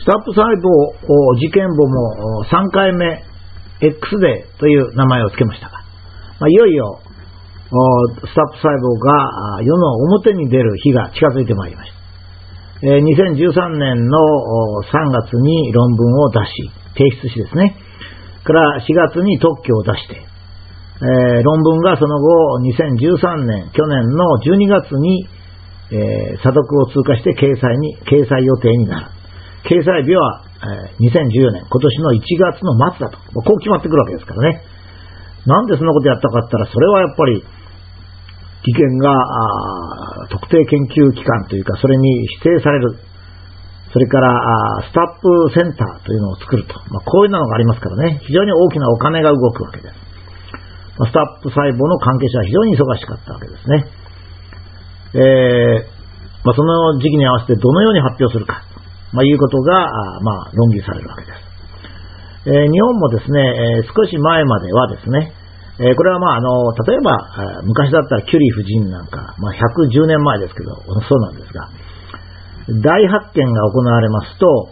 スタップ細胞事件簿も3回目 X デーという名前を付けましたが、まあ、いよいよスタップ細胞が世の表に出る日が近づいてまいりました。2013年の3月に論文を出し、提出しですね、から4月に特許を出して、え、論文がその後2013年、去年の12月に、え、査読を通過して掲載に、掲載予定になる。掲載日は、えー、2014年、今年の1月の末だと。こう決まってくるわけですからね。なんでそんなことやったかって言ったら、それはやっぱり、利権が特定研究機関というか、それに指定される、それからスタップセンターというのを作ると、まあ、こういうのがありますからね、非常に大きなお金が動くわけです。まあ、スタップ細胞の関係者は非常に忙しかったわけですね。えーまあ、その時期に合わせてどのように発表するか、まあ、いうことが、まあ、論議されるわけです。えー、日本もですね、えー、少し前まではですね、えー、これはまあ、あの、例えば、昔だったらキュリー夫人なんか、まあ、110年前ですけど、そうなんですが、大発見が行われますと、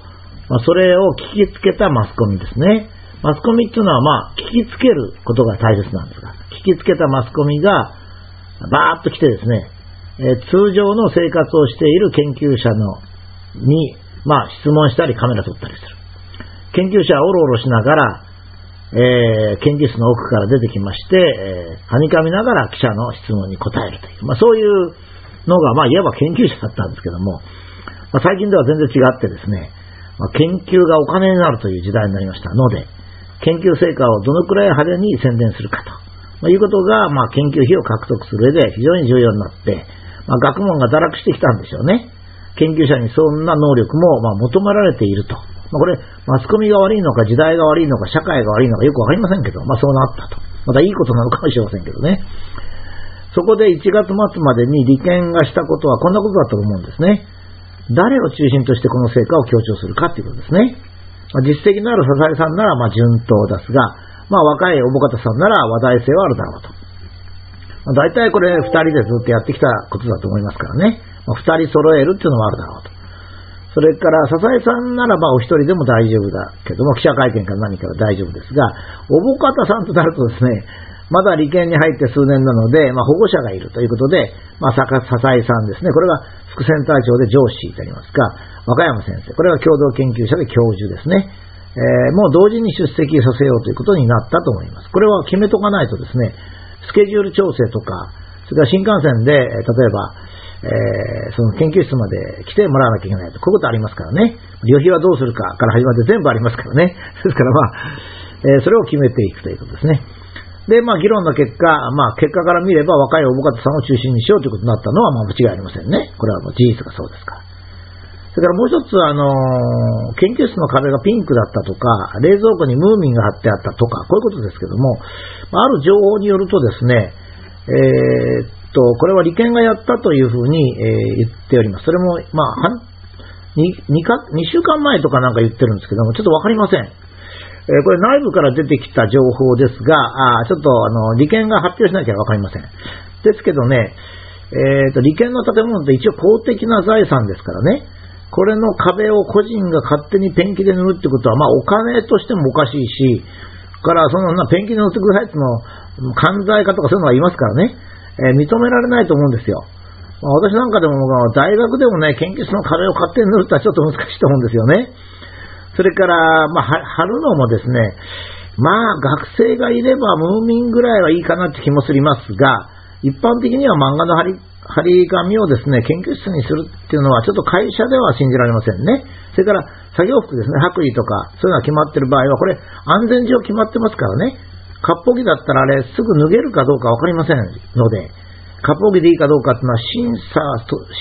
まあ、それを聞きつけたマスコミですね。マスコミっていうのは、まあ、聞きつけることが大切なんですが、聞きつけたマスコミが、バーッと来てですね、えー、通常の生活をしている研究者のに、まあ、質問したりカメラ撮ったりする。研究者はおろおろしながら、えー、研究室の奥から出てきまして、えー、はにかみながら記者の質問に答えるという、まあ、そういうのが、まあ、いわば研究者だったんですけども、まあ、最近では全然違ってですね、まあ、研究がお金になるという時代になりましたので、研究成果をどのくらい派手に宣伝するかと、まあ、いうことが、まあ、研究費を獲得する上で非常に重要になって、まあ、学問が堕落してきたんでしょうね。研究者にそんな能力も、ま、求められていると。まあ、これ、マスコミが悪いのか、時代が悪いのか、社会が悪いのかよくわかりませんけど、まあそうなったと。またいいことなのかもしれませんけどね。そこで1月末までに利権がしたことはこんなことだと思うんですね。誰を中心としてこの成果を強調するかということですね。ま、実績のある笹井さんならま順当ですが、まあ若い小保方さんなら話題性はあるだろうと。まあ、大体これ2人でずっとやってきたことだと思いますからね。まあ、2人揃えるっていうのはあるだろうと。それから、笹井さんならばお一人でも大丈夫だけども、記者会見から何から大丈夫ですが、おぼかたさんとなるとですね、まだ利権に入って数年なので、まあ、保護者がいるということで、まあ、笹井さんですね、これが副センター長で上司となりますか、和歌山先生、これは共同研究者で教授ですね。えー、もう同時に出席させようということになったと思います。これは決めとかないとですね、スケジュール調整とか、それから新幹線で、例えば、えー、その研究室まで来てもらわなきゃいけないと、こういうことありますからね。旅費はどうするかから始まって全部ありますからね。ですからまあ、えー、それを決めていくということですね。で、まあ、議論の結果、まあ、結果から見れば若いおぼかたさんを中心にしようということになったのは、まあ、間違いありませんね。これはもう事実がそうですから。それからもう一つ、あの、研究室の壁がピンクだったとか、冷蔵庫にムーミンが貼ってあったとか、こういうことですけども、ある情報によるとですね、えー、と、これは利権がやったというふうに、え、言っております。それも、まあ、2, 2, か2週間前とかなんか言ってるんですけども、ちょっとわかりません。え、これ内部から出てきた情報ですが、あちょっとあの利権が発表しなきゃわかりません。ですけどね、えーと、利権の建物って一応公的な財産ですからね、これの壁を個人が勝手にペンキで塗るってことは、まあお金としてもおかしいし、からそのなペンキで塗ってくださいっての犯罪家とかそういうのがいますからね。え、認められないと思うんですよ。まあ、私なんかでも、大学でもね、研究室の壁を勝手に塗るとはちょっと難しいと思うんですよね。それから、まあ、貼るのもですね、まあ、学生がいればムーミンぐらいはいいかなって気もすりますが、一般的には漫画の貼り、貼り紙をですね、研究室にするっていうのは、ちょっと会社では信じられませんね。それから、作業服ですね、白衣とか、そういうのが決まってる場合は、これ、安全上決まってますからね。割烹着だったらあれ、すぐ脱げるかどうかわかりませんので、割烹着でいいかどうかっていうのは審査、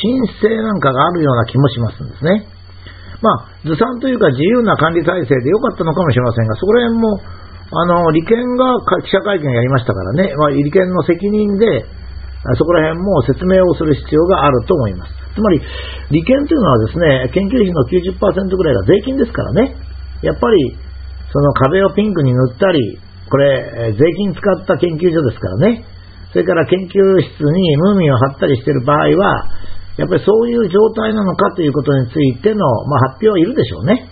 申請なんかがあるような気もしますんですね。まあ、ずさんというか自由な管理体制でよかったのかもしれませんが、そこら辺も、あの、利権が記者会見やりましたからね、まあ、利権の責任で、そこら辺も説明をする必要があると思います。つまり、利権というのはですね、研究費の90%ぐらいが税金ですからね、やっぱり、その壁をピンクに塗ったり、これ、税金使った研究所ですからね。それから研究室にムーミンを貼ったりしている場合は、やっぱりそういう状態なのかということについての、まあ、発表はいるでしょうね。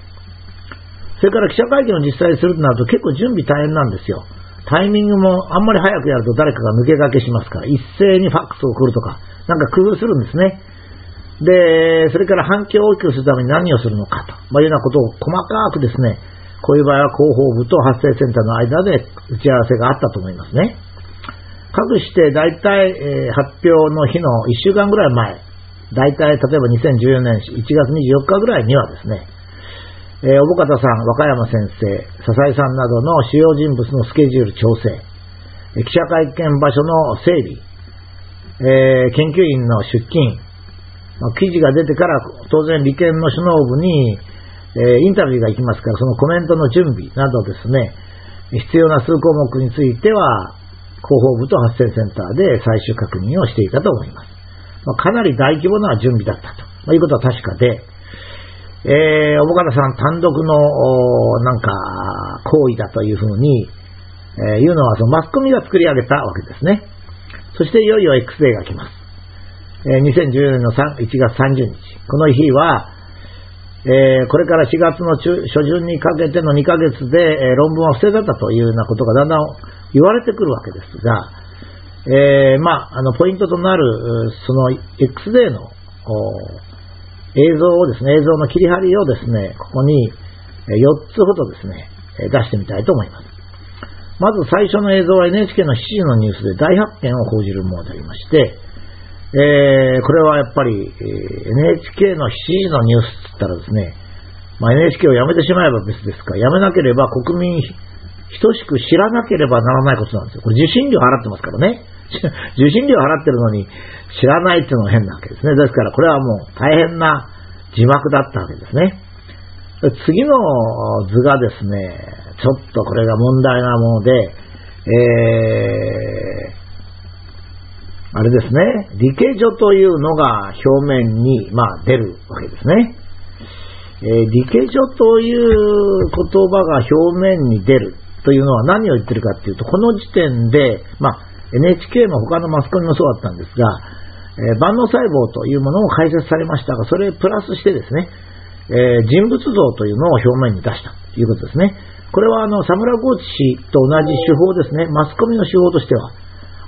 それから記者会見を実際するとなると結構準備大変なんですよ。タイミングもあんまり早くやると誰かが抜け駆けしますから、一斉にファックスを送るとか、なんか工夫するんですね。で、それから反響を大きくするために何をするのかと、まあ、いうようなことを細かくですね、こういう場合は広報部と発生センターの間で打ち合わせがあったと思いますね。かくして大体、えー、発表の日の1週間ぐらい前、大体例えば2014年1月24日ぐらいにはですね、えー、小保方さん、和歌山先生、笹井さんなどの主要人物のスケジュール調整、記者会見場所の整備、えー、研究員の出勤、まあ、記事が出てから当然利権の首脳部に、えー、インタビューが行きますから、そのコメントの準備などですね、必要な数項目については、広報部と発生センターで最終確認をしていたと思います。まあ、かなり大規模な準備だったと、まあ、いうことは確かで、えー、小保方さん単独の、なんか、行為だというふうに、えー、いうのは、そのマスコミが作り上げたわけですね。そしていよいよ X デーが来ます。えー、2014年の1月30日。この日は、えー、これから4月の中初旬にかけての2ヶ月で、えー、論文は不正だったというようなことがだんだん言われてくるわけですが、えー、まあ、あの、ポイントとなる、その X デーの映像をですね、映像の切り張りをですね、ここに4つほどですね、出してみたいと思います。まず最初の映像は NHK の7時のニュースで大発見を報じるものでありまして、えー、これはやっぱり、え、NHK の7時のニュースって言ったらですね、まあ、NHK をやめてしまえば別ですから、やめなければ国民等しく知らなければならないことなんですよ。これ受信料払ってますからね。受信料払ってるのに知らないっていうのが変なわけですね。ですからこれはもう大変な字幕だったわけですね。次の図がですね、ちょっとこれが問題なもので、えー、あれですね、理系女というのが表面に、まあ、出るわけですね。えー、理系女という言葉が表面に出るというのは何を言ってるかっていうと、この時点で、まあ、NHK も他のマスコミもそうだったんですが、えー、万能細胞というものを解説されましたが、それプラスしてですね、えー、人物像というのを表面に出したということですね。これはあの、サムラゴーチ氏と同じ手法ですね。マスコミの手法としては。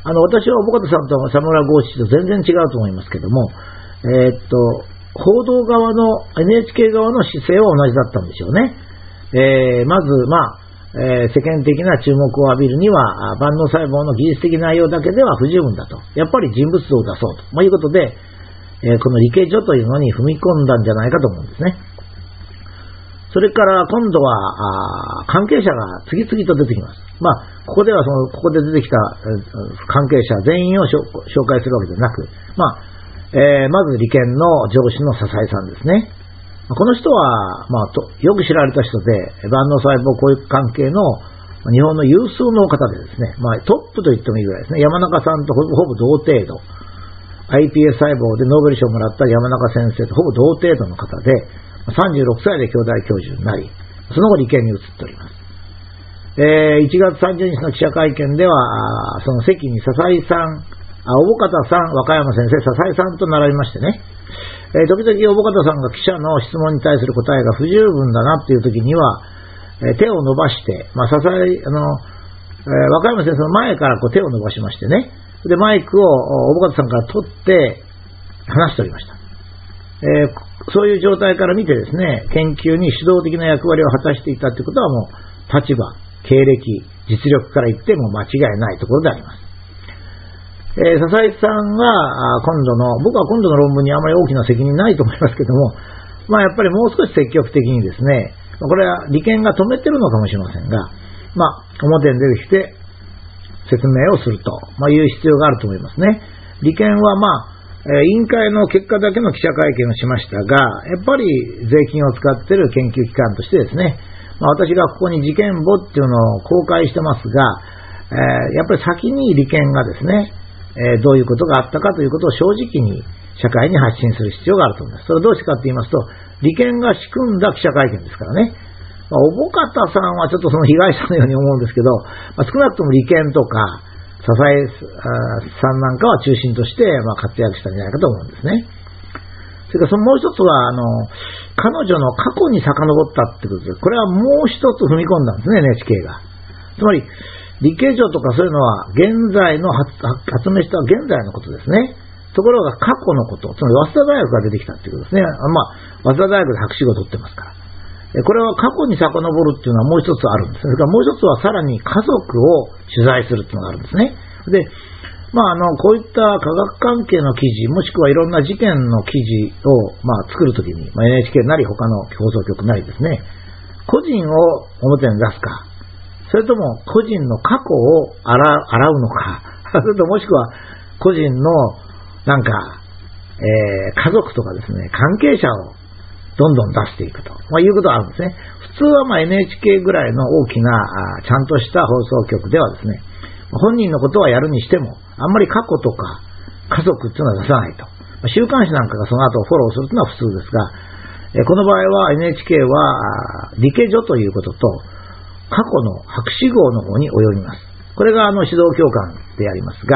あの、私は小保方さんとサムラゴーチ氏と全然違うと思いますけども、えー、っと、報道側の、NHK 側の姿勢は同じだったんですよね。えー、まず、まあ、えー、世間的な注目を浴びるには、万能細胞の技術的内容だけでは不十分だと。やっぱり人物像を出そうと。まあ、いうことで、えー、この理系所というのに踏み込んだんじゃないかと思うんですね。それから今度は、関係者が次々と出てきます。まあ、ここではその、ここで出てきた、関係者全員を紹介するわけではなく、まあ、えー、まず利権の上司の笹井さんですね。この人は、まあ、とよく知られた人で、万能細胞教育関係の日本の有数の方でですね、まあ、トップと言ってもいいぐらいですね、山中さんとほぼほぼ同程度、iPS 細胞でノーベル賞をもらった山中先生とほぼ同程度の方で、36歳で兄弟教授になり、その後理系に移っております。え、1月30日の記者会見では、その席に笹井さん、あ、小保方さん、和歌山先生、笹井さんと並びましてね、えー、時々小保方さんが記者の質問に対する答えが不十分だなっていう時には、えー、手を伸ばして、まあ、支え、あの、えー、和歌山先生の前からこう手を伸ばしましてね、で、マイクを小保方さんから取って話しておりました。えー、そういう状態から見てですね、研究に主導的な役割を果たしていたということはもう、立場、経歴、実力から言っても間違いないところであります。えー、笹井さんが今度の、僕は今度の論文にあまり大きな責任ないと思いますけども、まあやっぱりもう少し積極的にですね、これは利権が止めてるのかもしれませんが、まあ表に出てきて説明をすると、ま、いう必要があると思いますね。利権はまあ、委員会の結果だけの記者会見をしましたが、やっぱり税金を使っている研究機関としてですね、まあ、私がここに事件簿っていうのを公開してますが、え、やっぱり先に利権がですね、えどういうことがあったかということを正直に社会に発信する必要があると思います。それはどうしてかと言いますと、利権が仕組んだ記者会見ですからね。まあ、おぼかたさんはちょっとその被害者のように思うんですけど、まあ、少なくとも利権とか、支えさんなんかは中心として、まあ、活躍したんじゃないかと思うんですね。それからそのもう一つは、あの、彼女の過去に遡ったってことです。これはもう一つ踏み込んだんですね、NHK が。つまり、理系上とかそういうのは、現在の発明した現在のことですね。ところが過去のこと、つまり早稲田大学が出てきたっていうことですね。まあ、早稲田大学で博士号を取ってますから。これは過去に遡るっていうのはもう一つあるんです。それからもう一つはさらに家族を取材するっていうのがあるんですね。で、まあ、あの、こういった科学関係の記事、もしくはいろんな事件の記事を、まあ、作るときに、まあ、NHK なり他の放送局なりですね、個人を表に出すか、それとも個人の過去を洗うのか、それともしくは個人のなんか、えー、家族とかですね、関係者をどんどん出していくと、まあ、いうことがあるんですね。普通はまあ NHK ぐらいの大きなちゃんとした放送局ではですね、本人のことはやるにしても、あんまり過去とか家族っていうのは出さないと。週刊誌なんかがその後フォローするというのは普通ですが、この場合は NHK は理系所ということと、過去の博士号の方に及びます。これがあの指導教官でありますが、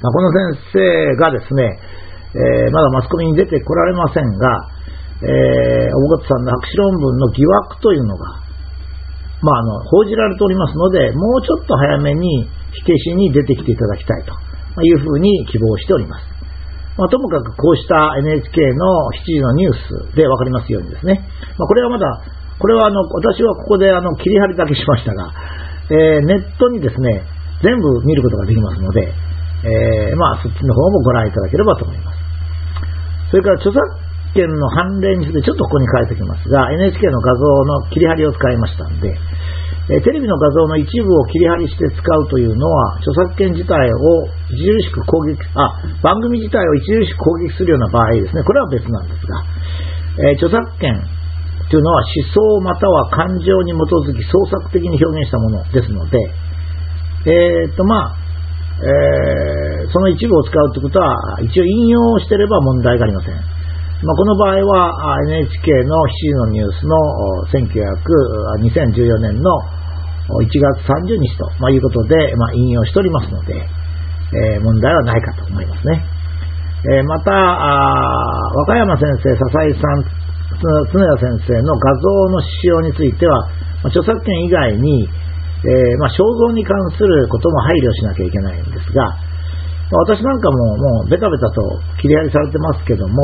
まあ、この先生がですね、えー、まだマスコミに出てこられませんが、えー、小さんの博士論文の疑惑というのが、まあ、あの報じられておりますので、もうちょっと早めに火消しに出てきていただきたいというふうに希望しております。まあ、ともかくこうした NHK の7時のニュースで分かりますようにですね、まあ、これはまだ、これはあの私はここであの切り張りだけしましたが、えー、ネットにですね、全部見ることができますので、えー、まあ、そっちの方もご覧いただければと思います。それから著作権の判例についてちょっとここに書いておきますが、NHK の画像の切り張りを使いましたんで、えテレビの画像の一部を切り張りして使うというのは、著作権自体を著しく攻撃、あ、番組自体を著しく攻撃するような場合ですね、これは別なんですが、え著作権というのは思想または感情に基づき創作的に表現したものですので、えー、っと、まあ、えー、その一部を使うということは、一応引用してれば問題がありません。まあ、この場合は NHK の7時のニュースの1900 2014年の1月30日と、いうことで、まあ、引用しておりますので、えー、問題はないかと思いますね。えー、また、和歌山先生、笹井さん、常谷先生の画像の使用については、ま、著作権以外に、えー、ま、肖像に関することも配慮しなきゃいけないんですが、ま、私なんかももうベタベタと切り張りされてますけども、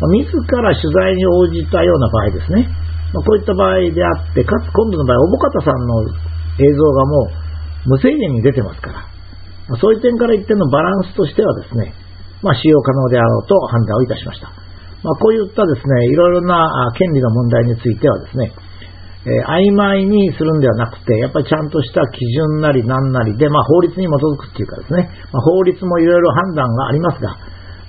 自ら取材に応じたような場合ですね、まあ、こういった場合であって、かつ今度の場合、小保方さんの映像がもう無制限に出てますから、まあ、そういう点から言ってのバランスとしてはですね、まあ、使用可能であろうと判断をいたしました。まあ、こういったですね、いろいろな権利の問題についてはですね、えー、曖昧にするんではなくて、やっぱりちゃんとした基準なり何なりで、まあ、法律に基づくっていうかですね、まあ、法律もいろいろ判断がありますが、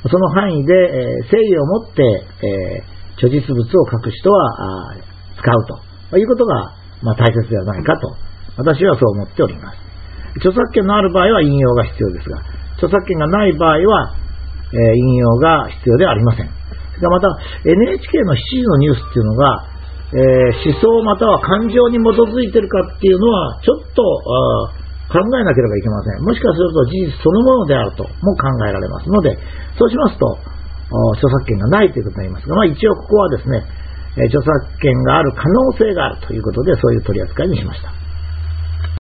その範囲で、え、誠意を持って、えー、著実物を書く人は使うということが、まあ、大切ではないかと私はそう思っております。著作権のある場合は引用が必要ですが、著作権がない場合は、えー、引用が必要ではありません。それからまた NHK の7時のニュースっていうのが、えー、思想または感情に基づいてるかっていうのは、ちょっと考えなければいけません。もしかすると事実そのものであるとも考えられますので、そうしますと、著作権がないということになりますが、まあ、一応ここはですね、著作権がある可能性があるということで、そういう取り扱いにしました。